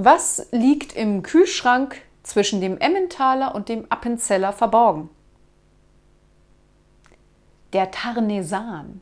Was liegt im Kühlschrank zwischen dem Emmentaler und dem Appenzeller verborgen? Der Tarnesan.